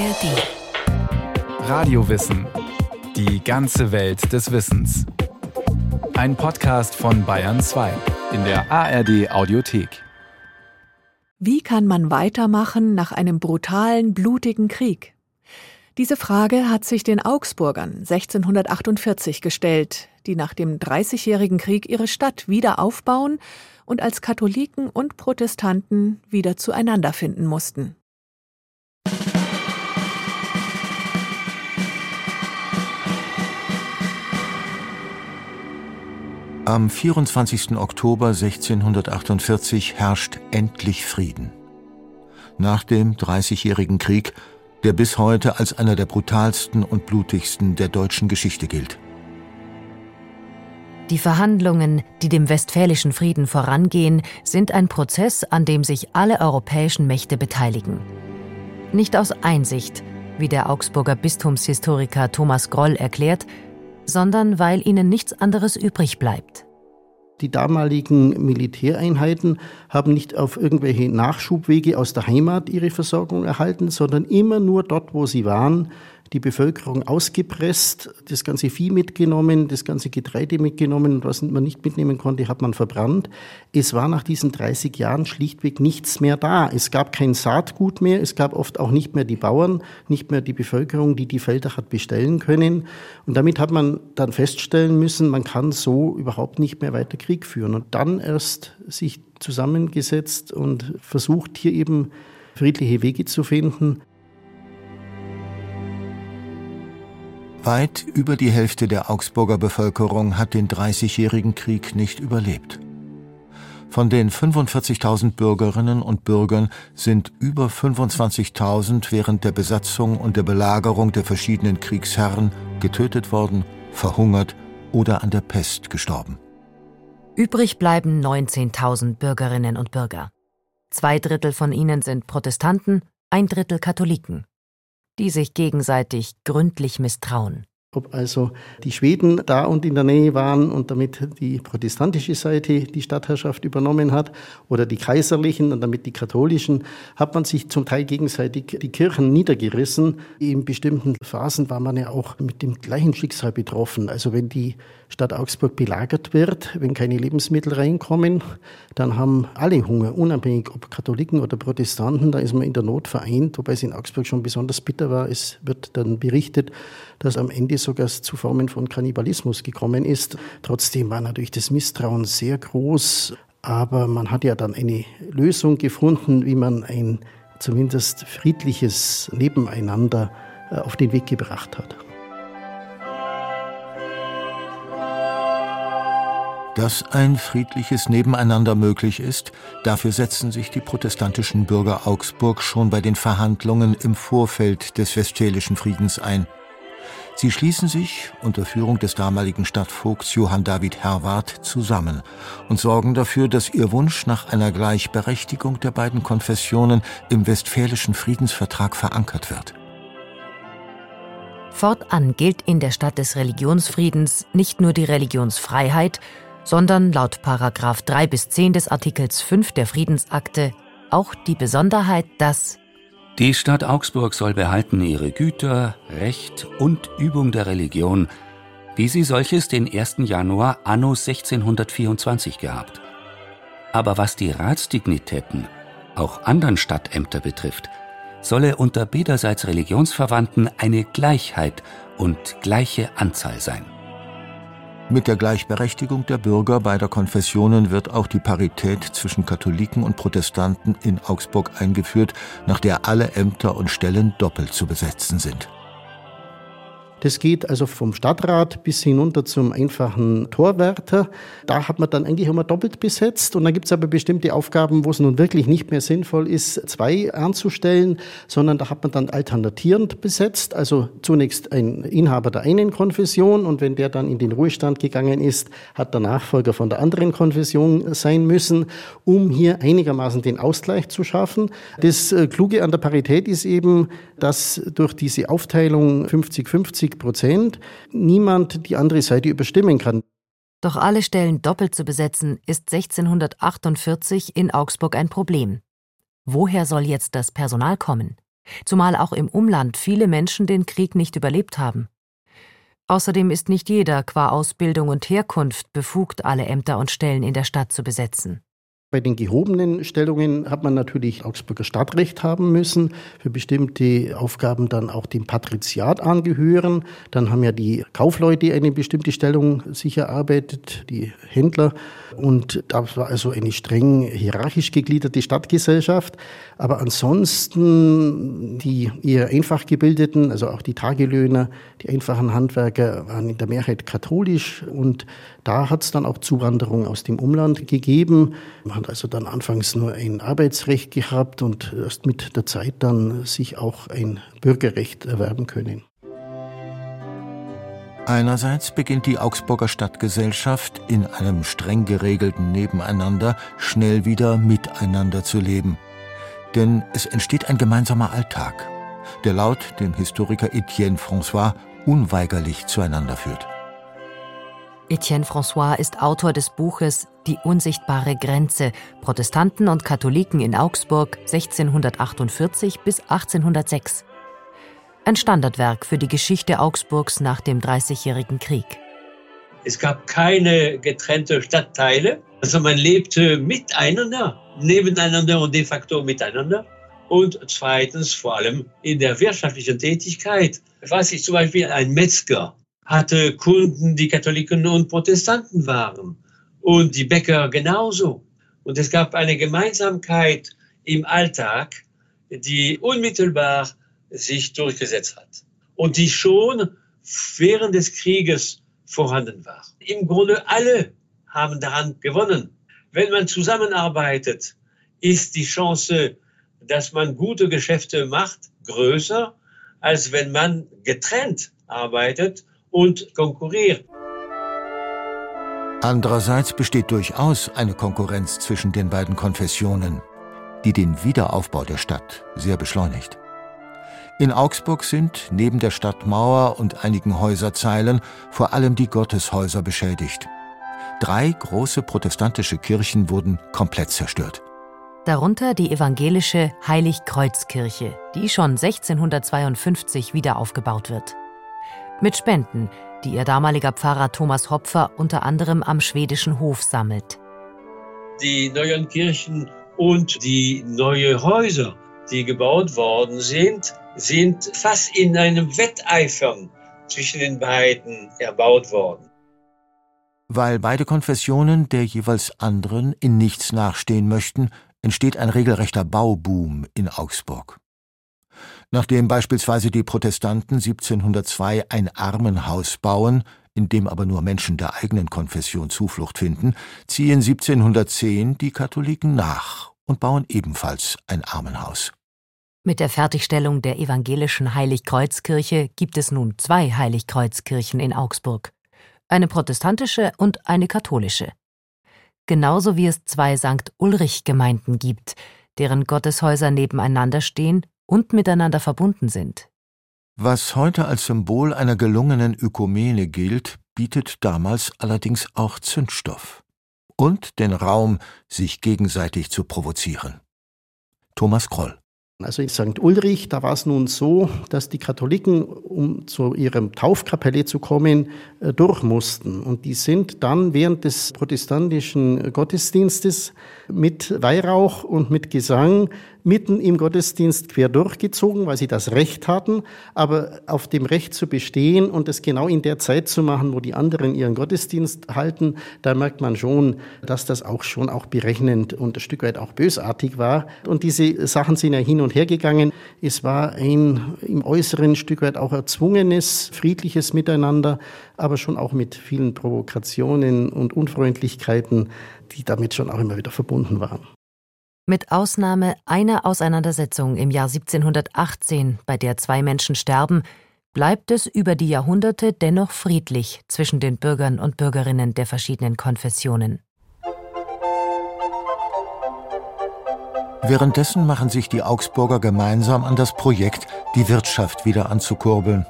ARD. Radiowissen. Die ganze Welt des Wissens. Ein Podcast von Bayern 2 in der ARD Audiothek. Wie kann man weitermachen nach einem brutalen, blutigen Krieg? Diese Frage hat sich den Augsburgern 1648 gestellt, die nach dem Dreißigjährigen Krieg ihre Stadt wieder aufbauen und als Katholiken und Protestanten wieder zueinander finden mussten. Am 24. Oktober 1648 herrscht endlich Frieden. Nach dem Dreißigjährigen Krieg, der bis heute als einer der brutalsten und blutigsten der deutschen Geschichte gilt. Die Verhandlungen, die dem Westfälischen Frieden vorangehen, sind ein Prozess, an dem sich alle europäischen Mächte beteiligen. Nicht aus Einsicht, wie der Augsburger Bistumshistoriker Thomas Groll erklärt, sondern weil ihnen nichts anderes übrig bleibt. Die damaligen Militäreinheiten haben nicht auf irgendwelche Nachschubwege aus der Heimat ihre Versorgung erhalten, sondern immer nur dort, wo sie waren, die Bevölkerung ausgepresst, das ganze Vieh mitgenommen, das ganze Getreide mitgenommen und was man nicht mitnehmen konnte, hat man verbrannt. Es war nach diesen 30 Jahren schlichtweg nichts mehr da. Es gab kein Saatgut mehr, es gab oft auch nicht mehr die Bauern, nicht mehr die Bevölkerung, die die Felder hat bestellen können. Und damit hat man dann feststellen müssen, man kann so überhaupt nicht mehr weiter Krieg führen. Und dann erst sich zusammengesetzt und versucht, hier eben friedliche Wege zu finden. Weit über die Hälfte der Augsburger Bevölkerung hat den Dreißigjährigen Krieg nicht überlebt. Von den 45.000 Bürgerinnen und Bürgern sind über 25.000 während der Besatzung und der Belagerung der verschiedenen Kriegsherren getötet worden, verhungert oder an der Pest gestorben. Übrig bleiben 19.000 Bürgerinnen und Bürger. Zwei Drittel von ihnen sind Protestanten, ein Drittel Katholiken die sich gegenseitig gründlich misstrauen. Ob also die Schweden da und in der Nähe waren und damit die protestantische Seite die Stadtherrschaft übernommen hat oder die kaiserlichen und damit die katholischen, hat man sich zum Teil gegenseitig die Kirchen niedergerissen. In bestimmten Phasen war man ja auch mit dem gleichen Schicksal betroffen. Also wenn die Stadt Augsburg belagert wird, wenn keine Lebensmittel reinkommen, dann haben alle Hunger, unabhängig ob Katholiken oder Protestanten, da ist man in der Not vereint, wobei es in Augsburg schon besonders bitter war. Es wird dann berichtet, dass am Ende sogar zu Formen von Kannibalismus gekommen ist. Trotzdem war natürlich das Misstrauen sehr groß, aber man hat ja dann eine Lösung gefunden, wie man ein zumindest friedliches Nebeneinander äh, auf den Weg gebracht hat. Dass ein friedliches Nebeneinander möglich ist, dafür setzen sich die protestantischen Bürger Augsburg schon bei den Verhandlungen im Vorfeld des Westfälischen Friedens ein. Sie schließen sich unter Führung des damaligen Stadtvogts Johann David Herwart zusammen und sorgen dafür, dass ihr Wunsch nach einer Gleichberechtigung der beiden Konfessionen im Westfälischen Friedensvertrag verankert wird. Fortan gilt in der Stadt des Religionsfriedens nicht nur die Religionsfreiheit, sondern laut Paragraph 3 bis 10 des Artikels 5 der Friedensakte auch die Besonderheit, dass die Stadt Augsburg soll behalten ihre Güter, Recht und Übung der Religion, wie sie solches den 1. Januar anno 1624 gehabt. Aber was die Ratsdignitäten, auch anderen Stadtämter betrifft, solle unter beiderseits Religionsverwandten eine Gleichheit und gleiche Anzahl sein. Mit der Gleichberechtigung der Bürger beider Konfessionen wird auch die Parität zwischen Katholiken und Protestanten in Augsburg eingeführt, nach der alle Ämter und Stellen doppelt zu besetzen sind. Das geht also vom Stadtrat bis hinunter zum einfachen Torwärter. Da hat man dann eigentlich immer doppelt besetzt. Und dann gibt es aber bestimmte Aufgaben, wo es nun wirklich nicht mehr sinnvoll ist, zwei anzustellen, sondern da hat man dann alternatierend besetzt. Also zunächst ein Inhaber der einen Konfession und wenn der dann in den Ruhestand gegangen ist, hat der Nachfolger von der anderen Konfession sein müssen, um hier einigermaßen den Ausgleich zu schaffen. Das äh, Kluge an der Parität ist eben, dass durch diese Aufteilung 50-50 50 Prozent niemand die andere Seite überstimmen kann. Doch alle Stellen doppelt zu besetzen, ist 1648 in Augsburg ein Problem. Woher soll jetzt das Personal kommen? zumal auch im Umland viele Menschen den Krieg nicht überlebt haben. Außerdem ist nicht jeder qua Ausbildung und Herkunft befugt, alle Ämter und Stellen in der Stadt zu besetzen. Bei den gehobenen Stellungen hat man natürlich Augsburger Stadtrecht haben müssen, für bestimmte Aufgaben dann auch dem Patriziat angehören. Dann haben ja die Kaufleute eine bestimmte Stellung sich erarbeitet, die Händler. Und das war also eine streng hierarchisch gegliederte Stadtgesellschaft. Aber ansonsten die eher einfach gebildeten, also auch die Tagelöhner, die einfachen Handwerker waren in der Mehrheit katholisch und da hat es dann auch Zuwanderung aus dem Umland gegeben. Hat also dann anfangs nur ein Arbeitsrecht gehabt und erst mit der Zeit dann sich auch ein Bürgerrecht erwerben können. Einerseits beginnt die Augsburger Stadtgesellschaft in einem streng geregelten Nebeneinander schnell wieder miteinander zu leben. Denn es entsteht ein gemeinsamer Alltag, der laut dem Historiker Etienne François unweigerlich zueinander führt. Etienne François ist Autor des Buches Die unsichtbare Grenze Protestanten und Katholiken in Augsburg 1648 bis 1806. Ein Standardwerk für die Geschichte Augsburgs nach dem Dreißigjährigen Krieg. Es gab keine getrennte Stadtteile, also man lebte miteinander, nebeneinander und de facto miteinander. Und zweitens vor allem in der wirtschaftlichen Tätigkeit. Was ich zum Beispiel ein Metzger hatte Kunden, die Katholiken und Protestanten waren und die Bäcker genauso. Und es gab eine Gemeinsamkeit im Alltag, die unmittelbar sich durchgesetzt hat und die schon während des Krieges vorhanden war. Im Grunde alle haben daran gewonnen. Wenn man zusammenarbeitet, ist die Chance, dass man gute Geschäfte macht, größer, als wenn man getrennt arbeitet und konkurrieren. Andererseits besteht durchaus eine Konkurrenz zwischen den beiden Konfessionen, die den Wiederaufbau der Stadt sehr beschleunigt. In Augsburg sind neben der Stadtmauer und einigen Häuserzeilen vor allem die Gotteshäuser beschädigt. Drei große protestantische Kirchen wurden komplett zerstört. Darunter die evangelische Heiligkreuzkirche, die schon 1652 wieder aufgebaut wird mit Spenden, die ihr damaliger Pfarrer Thomas Hopfer unter anderem am schwedischen Hof sammelt. Die neuen Kirchen und die neuen Häuser, die gebaut worden sind, sind fast in einem Wetteifern zwischen den beiden erbaut worden. Weil beide Konfessionen der jeweils anderen in nichts nachstehen möchten, entsteht ein regelrechter Bauboom in Augsburg. Nachdem beispielsweise die Protestanten 1702 ein Armenhaus bauen, in dem aber nur Menschen der eigenen Konfession Zuflucht finden, ziehen 1710 die Katholiken nach und bauen ebenfalls ein Armenhaus. Mit der Fertigstellung der evangelischen Heiligkreuzkirche gibt es nun zwei Heiligkreuzkirchen in Augsburg, eine protestantische und eine katholische. Genauso wie es zwei St. Ulrich Gemeinden gibt, deren Gotteshäuser nebeneinander stehen und miteinander verbunden sind. Was heute als Symbol einer gelungenen Ökumene gilt, bietet damals allerdings auch Zündstoff und den Raum, sich gegenseitig zu provozieren. Thomas Kroll also in St. Ulrich, da war es nun so, dass die Katholiken, um zu ihrem Taufkapelle zu kommen, äh, durch mussten. Und die sind dann während des protestantischen Gottesdienstes mit Weihrauch und mit Gesang mitten im Gottesdienst quer durchgezogen, weil sie das Recht hatten, aber auf dem Recht zu bestehen und es genau in der Zeit zu machen, wo die anderen ihren Gottesdienst halten, da merkt man schon, dass das auch schon auch berechnend und ein Stück weit auch bösartig war. Und diese Sachen sind ja hin und her gegangen. Es war ein im äußeren Stück weit auch erzwungenes, friedliches Miteinander, aber schon auch mit vielen Provokationen und Unfreundlichkeiten, die damit schon auch immer wieder verbunden waren. Mit Ausnahme einer Auseinandersetzung im Jahr 1718, bei der zwei Menschen sterben, bleibt es über die Jahrhunderte dennoch friedlich zwischen den Bürgern und Bürgerinnen der verschiedenen Konfessionen. Währenddessen machen sich die Augsburger gemeinsam an das Projekt, die Wirtschaft wieder anzukurbeln.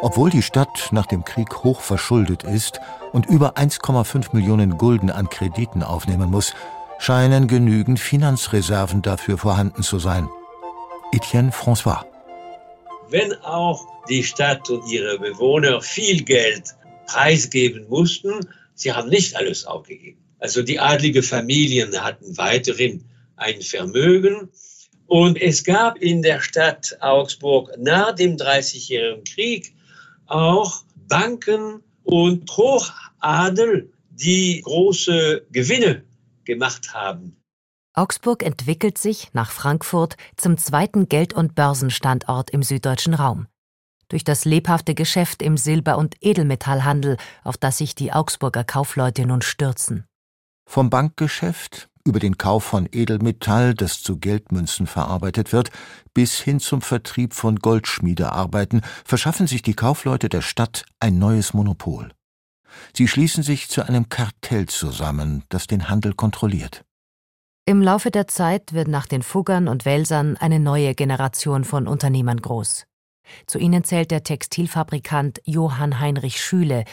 Obwohl die Stadt nach dem Krieg hoch verschuldet ist und über 1,5 Millionen Gulden an Krediten aufnehmen muss, scheinen genügend Finanzreserven dafür vorhanden zu sein. Etienne François. Wenn auch die Stadt und ihre Bewohner viel Geld preisgeben mussten, sie haben nicht alles aufgegeben. Also die adlige Familien hatten weiterhin ein Vermögen. Und es gab in der Stadt Augsburg nach dem Dreißigjährigen Krieg auch Banken und Hochadel, die große Gewinne gemacht haben. Augsburg entwickelt sich nach Frankfurt zum zweiten Geld- und Börsenstandort im süddeutschen Raum. Durch das lebhafte Geschäft im Silber- und Edelmetallhandel, auf das sich die Augsburger Kaufleute nun stürzen. Vom Bankgeschäft über den Kauf von Edelmetall, das zu Geldmünzen verarbeitet wird, bis hin zum Vertrieb von Goldschmiedearbeiten verschaffen sich die Kaufleute der Stadt ein neues Monopol. Sie schließen sich zu einem Kartell zusammen, das den Handel kontrolliert. Im Laufe der Zeit wird nach den Fuggern und Welsern eine neue Generation von Unternehmern groß. Zu ihnen zählt der Textilfabrikant Johann Heinrich Schüle,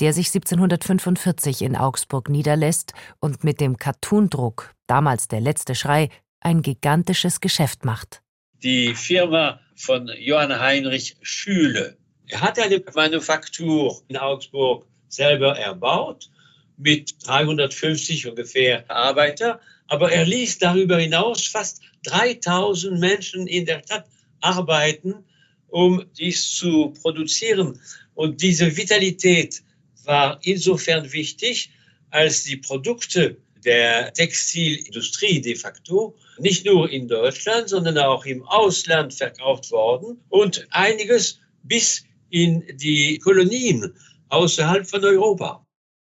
der sich 1745 in Augsburg niederlässt und mit dem Cartoondruck, damals der letzte Schrei, ein gigantisches Geschäft macht. Die Firma von Johann Heinrich Schüle. Hat eine Manufaktur in Augsburg selber erbaut mit 350 ungefähr Arbeiter aber er ließ darüber hinaus fast 3000 Menschen in der Stadt arbeiten, um dies zu produzieren. Und diese Vitalität war insofern wichtig, als die Produkte der Textilindustrie de facto nicht nur in Deutschland, sondern auch im Ausland verkauft worden und einiges bis in die Kolonien außerhalb von Europa.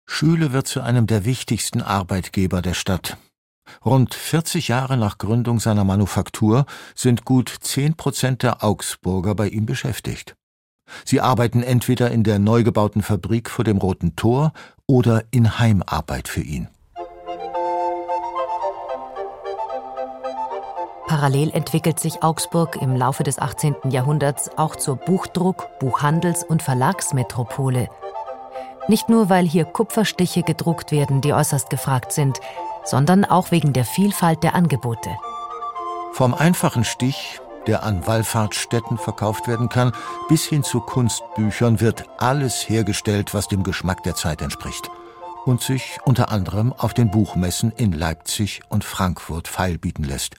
Schüle wird zu einem der wichtigsten Arbeitgeber der Stadt. Rund 40 Jahre nach Gründung seiner Manufaktur sind gut 10 Prozent der Augsburger bei ihm beschäftigt. Sie arbeiten entweder in der neu gebauten Fabrik vor dem Roten Tor oder in Heimarbeit für ihn. Parallel entwickelt sich Augsburg im Laufe des 18. Jahrhunderts auch zur Buchdruck-, Buchhandels- und Verlagsmetropole. Nicht nur, weil hier Kupferstiche gedruckt werden, die äußerst gefragt sind, sondern auch wegen der Vielfalt der Angebote. Vom einfachen Stich, der an Wallfahrtsstätten verkauft werden kann, bis hin zu Kunstbüchern wird alles hergestellt, was dem Geschmack der Zeit entspricht und sich unter anderem auf den Buchmessen in Leipzig und Frankfurt feilbieten lässt.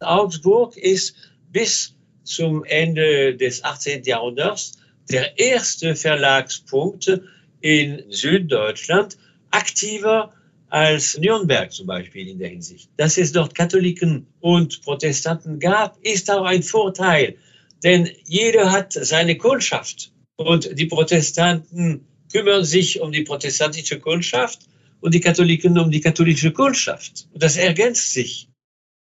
Augsburg ist bis zum Ende des 18. Jahrhunderts der erste Verlagspunkt in Süddeutschland, aktiver als Nürnberg zum Beispiel in der Hinsicht. Dass es dort Katholiken und Protestanten gab, ist auch ein Vorteil, denn jeder hat seine Kundschaft und die Protestanten kümmern sich um die protestantische Kundschaft und die Katholiken um die katholische Kundschaft. Und das ergänzt sich.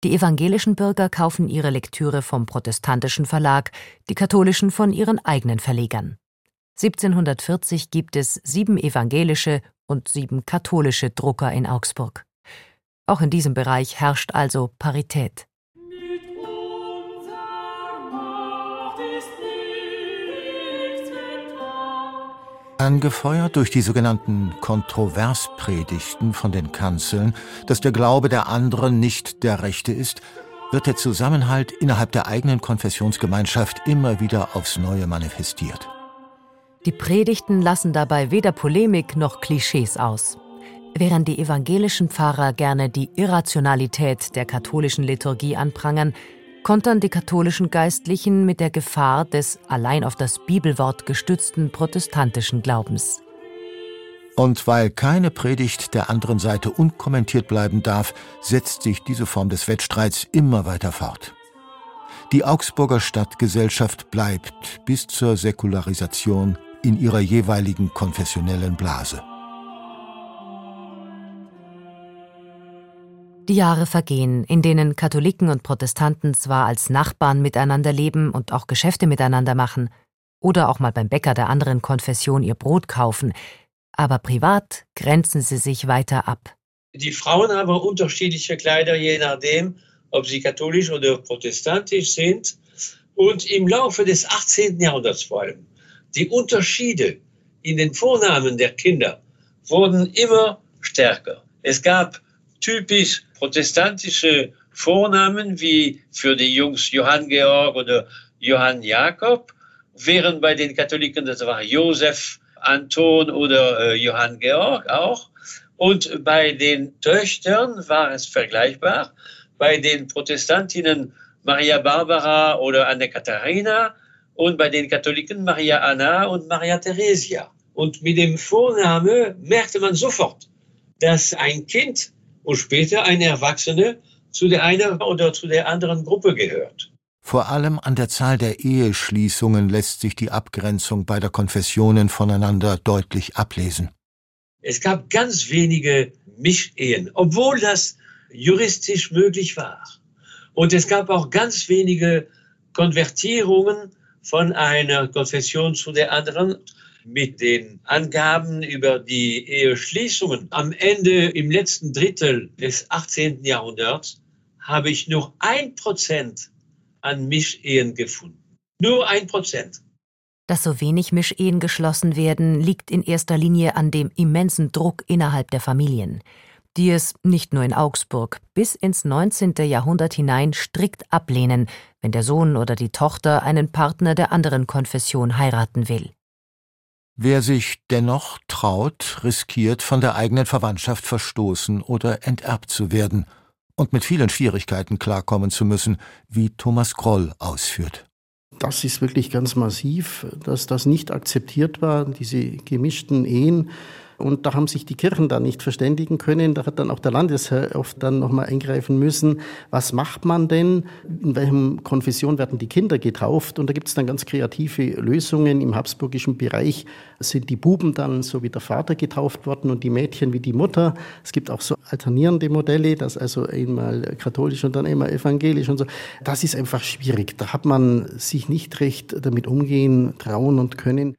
Die evangelischen Bürger kaufen ihre Lektüre vom protestantischen Verlag, die katholischen von ihren eigenen Verlegern. 1740 gibt es sieben evangelische und sieben katholische Drucker in Augsburg. Auch in diesem Bereich herrscht also Parität. Angefeuert durch die sogenannten Kontroverspredigten von den Kanzeln, dass der Glaube der anderen nicht der rechte ist, wird der Zusammenhalt innerhalb der eigenen Konfessionsgemeinschaft immer wieder aufs Neue manifestiert. Die Predigten lassen dabei weder Polemik noch Klischees aus. Während die evangelischen Pfarrer gerne die Irrationalität der katholischen Liturgie anprangern, kontern die katholischen Geistlichen mit der Gefahr des allein auf das Bibelwort gestützten protestantischen Glaubens. Und weil keine Predigt der anderen Seite unkommentiert bleiben darf, setzt sich diese Form des Wettstreits immer weiter fort. Die Augsburger Stadtgesellschaft bleibt bis zur Säkularisation in ihrer jeweiligen konfessionellen Blase. Die Jahre vergehen, in denen Katholiken und Protestanten zwar als Nachbarn miteinander leben und auch Geschäfte miteinander machen oder auch mal beim Bäcker der anderen Konfession ihr Brot kaufen, aber privat grenzen sie sich weiter ab. Die Frauen haben unterschiedliche Kleider, je nachdem, ob sie katholisch oder protestantisch sind. Und im Laufe des 18. Jahrhunderts vor allem die Unterschiede in den Vornamen der Kinder wurden immer stärker. Es gab typisch protestantische Vornamen wie für die Jungs Johann Georg oder Johann Jakob, während bei den Katholiken das war Josef, Anton oder äh, Johann Georg auch. Und bei den Töchtern war es vergleichbar. Bei den Protestantinnen Maria Barbara oder Anne Katharina und bei den Katholiken Maria Anna und Maria Theresia. Und mit dem Vorname merkte man sofort, dass ein Kind und später ein Erwachsene zu der einen oder zu der anderen Gruppe gehört. Vor allem an der Zahl der Eheschließungen lässt sich die Abgrenzung beider Konfessionen voneinander deutlich ablesen. Es gab ganz wenige Mischehen, obwohl das juristisch möglich war. Und es gab auch ganz wenige Konvertierungen von einer Konfession zu der anderen mit den Angaben über die Eheschließungen. Am Ende, im letzten Drittel des 18. Jahrhunderts, habe ich nur ein Prozent an Mischehen gefunden. Nur ein Prozent. Dass so wenig Mischehen geschlossen werden, liegt in erster Linie an dem immensen Druck innerhalb der Familien, die es nicht nur in Augsburg bis ins 19. Jahrhundert hinein strikt ablehnen, wenn der Sohn oder die Tochter einen Partner der anderen Konfession heiraten will. Wer sich dennoch traut, riskiert, von der eigenen Verwandtschaft verstoßen oder enterbt zu werden – und mit vielen Schwierigkeiten klarkommen zu müssen, wie Thomas Groll ausführt. Das ist wirklich ganz massiv, dass das nicht akzeptiert war, diese gemischten Ehen. Und da haben sich die Kirchen dann nicht verständigen können. Da hat dann auch der Landesherr oft dann nochmal eingreifen müssen. Was macht man denn? In welchem Konfession werden die Kinder getauft? Und da gibt es dann ganz kreative Lösungen. Im habsburgischen Bereich sind die Buben dann so wie der Vater getauft worden und die Mädchen wie die Mutter. Es gibt auch so alternierende Modelle, das also einmal katholisch und dann einmal evangelisch und so. Das ist einfach schwierig. Da hat man sich nicht recht damit umgehen, trauen und können.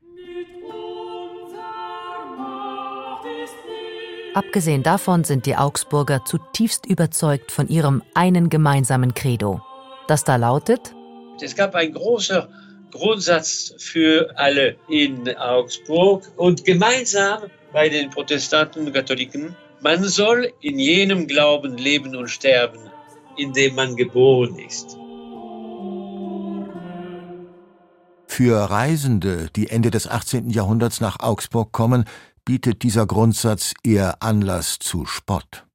Abgesehen davon sind die Augsburger zutiefst überzeugt von ihrem einen gemeinsamen Credo, das da lautet: Es gab ein großer Grundsatz für alle in Augsburg und gemeinsam bei den Protestanten und Katholiken, man soll in jenem Glauben leben und sterben, in dem man geboren ist. Für Reisende, die Ende des 18. Jahrhunderts nach Augsburg kommen, bietet dieser Grundsatz eher Anlass zu Spott.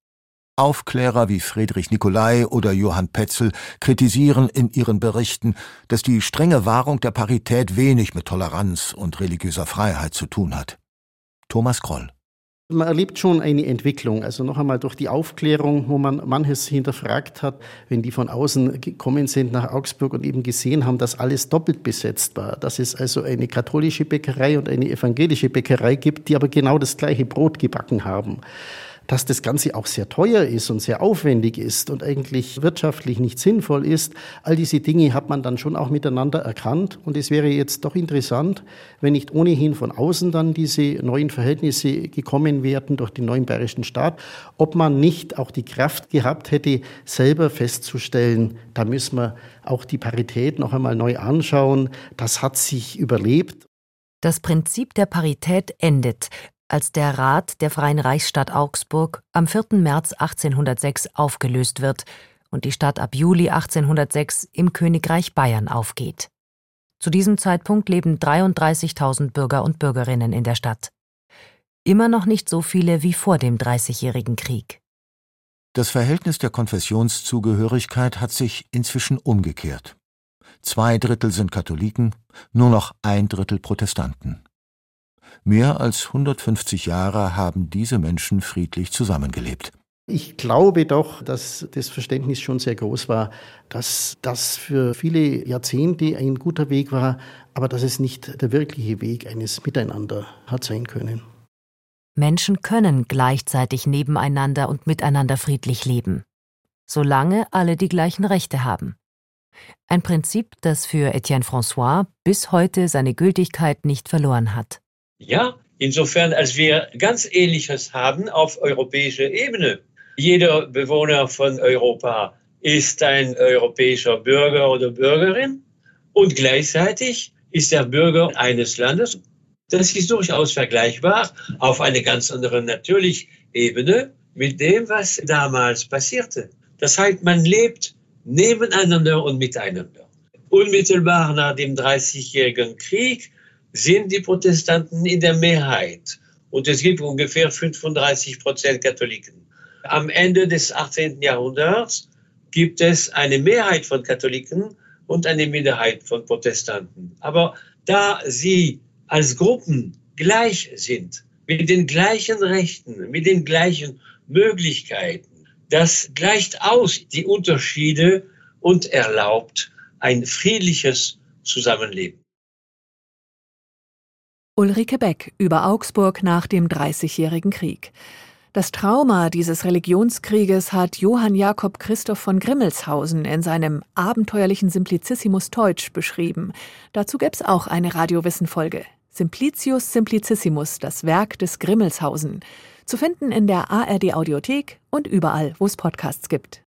Aufklärer wie Friedrich Nicolai oder Johann Petzel kritisieren in ihren Berichten, dass die strenge Wahrung der Parität wenig mit Toleranz und religiöser Freiheit zu tun hat. Thomas Kroll man erlebt schon eine Entwicklung, also noch einmal durch die Aufklärung, wo man manches hinterfragt hat, wenn die von außen gekommen sind nach Augsburg und eben gesehen haben, dass alles doppelt besetzt war, dass es also eine katholische Bäckerei und eine evangelische Bäckerei gibt, die aber genau das gleiche Brot gebacken haben dass das Ganze auch sehr teuer ist und sehr aufwendig ist und eigentlich wirtschaftlich nicht sinnvoll ist. All diese Dinge hat man dann schon auch miteinander erkannt. Und es wäre jetzt doch interessant, wenn nicht ohnehin von außen dann diese neuen Verhältnisse gekommen wären durch den neuen bayerischen Staat, ob man nicht auch die Kraft gehabt hätte, selber festzustellen, da müssen wir auch die Parität noch einmal neu anschauen. Das hat sich überlebt. Das Prinzip der Parität endet, als der Rat der Freien Reichsstadt Augsburg am 4. März 1806 aufgelöst wird und die Stadt ab Juli 1806 im Königreich Bayern aufgeht. Zu diesem Zeitpunkt leben 33.000 Bürger und Bürgerinnen in der Stadt. Immer noch nicht so viele wie vor dem Dreißigjährigen Krieg. Das Verhältnis der Konfessionszugehörigkeit hat sich inzwischen umgekehrt. Zwei Drittel sind Katholiken, nur noch ein Drittel Protestanten. Mehr als 150 Jahre haben diese Menschen friedlich zusammengelebt. Ich glaube doch, dass das Verständnis schon sehr groß war, dass das für viele Jahrzehnte ein guter Weg war, aber dass es nicht der wirkliche Weg eines Miteinander hat sein können. Menschen können gleichzeitig nebeneinander und miteinander friedlich leben, solange alle die gleichen Rechte haben. Ein Prinzip, das für Etienne François bis heute seine Gültigkeit nicht verloren hat. Ja, insofern, als wir ganz Ähnliches haben auf europäischer Ebene. Jeder Bewohner von Europa ist ein europäischer Bürger oder Bürgerin und gleichzeitig ist er Bürger eines Landes. Das ist durchaus vergleichbar auf eine ganz andere natürlich Ebene mit dem, was damals passierte. Das heißt, man lebt nebeneinander und miteinander. Unmittelbar nach dem Dreißigjährigen Krieg sind die Protestanten in der Mehrheit. Und es gibt ungefähr 35 Prozent Katholiken. Am Ende des 18. Jahrhunderts gibt es eine Mehrheit von Katholiken und eine Minderheit von Protestanten. Aber da sie als Gruppen gleich sind, mit den gleichen Rechten, mit den gleichen Möglichkeiten, das gleicht aus die Unterschiede und erlaubt ein friedliches Zusammenleben. Ulrike Beck über Augsburg nach dem Dreißigjährigen Krieg. Das Trauma dieses Religionskrieges hat Johann Jakob Christoph von Grimmelshausen in seinem abenteuerlichen Simplicissimus Teutsch beschrieben. Dazu gäbe es auch eine Radiowissen-Folge. Simplicius Simplicissimus, das Werk des Grimmelshausen. Zu finden in der ARD Audiothek und überall, wo es Podcasts gibt.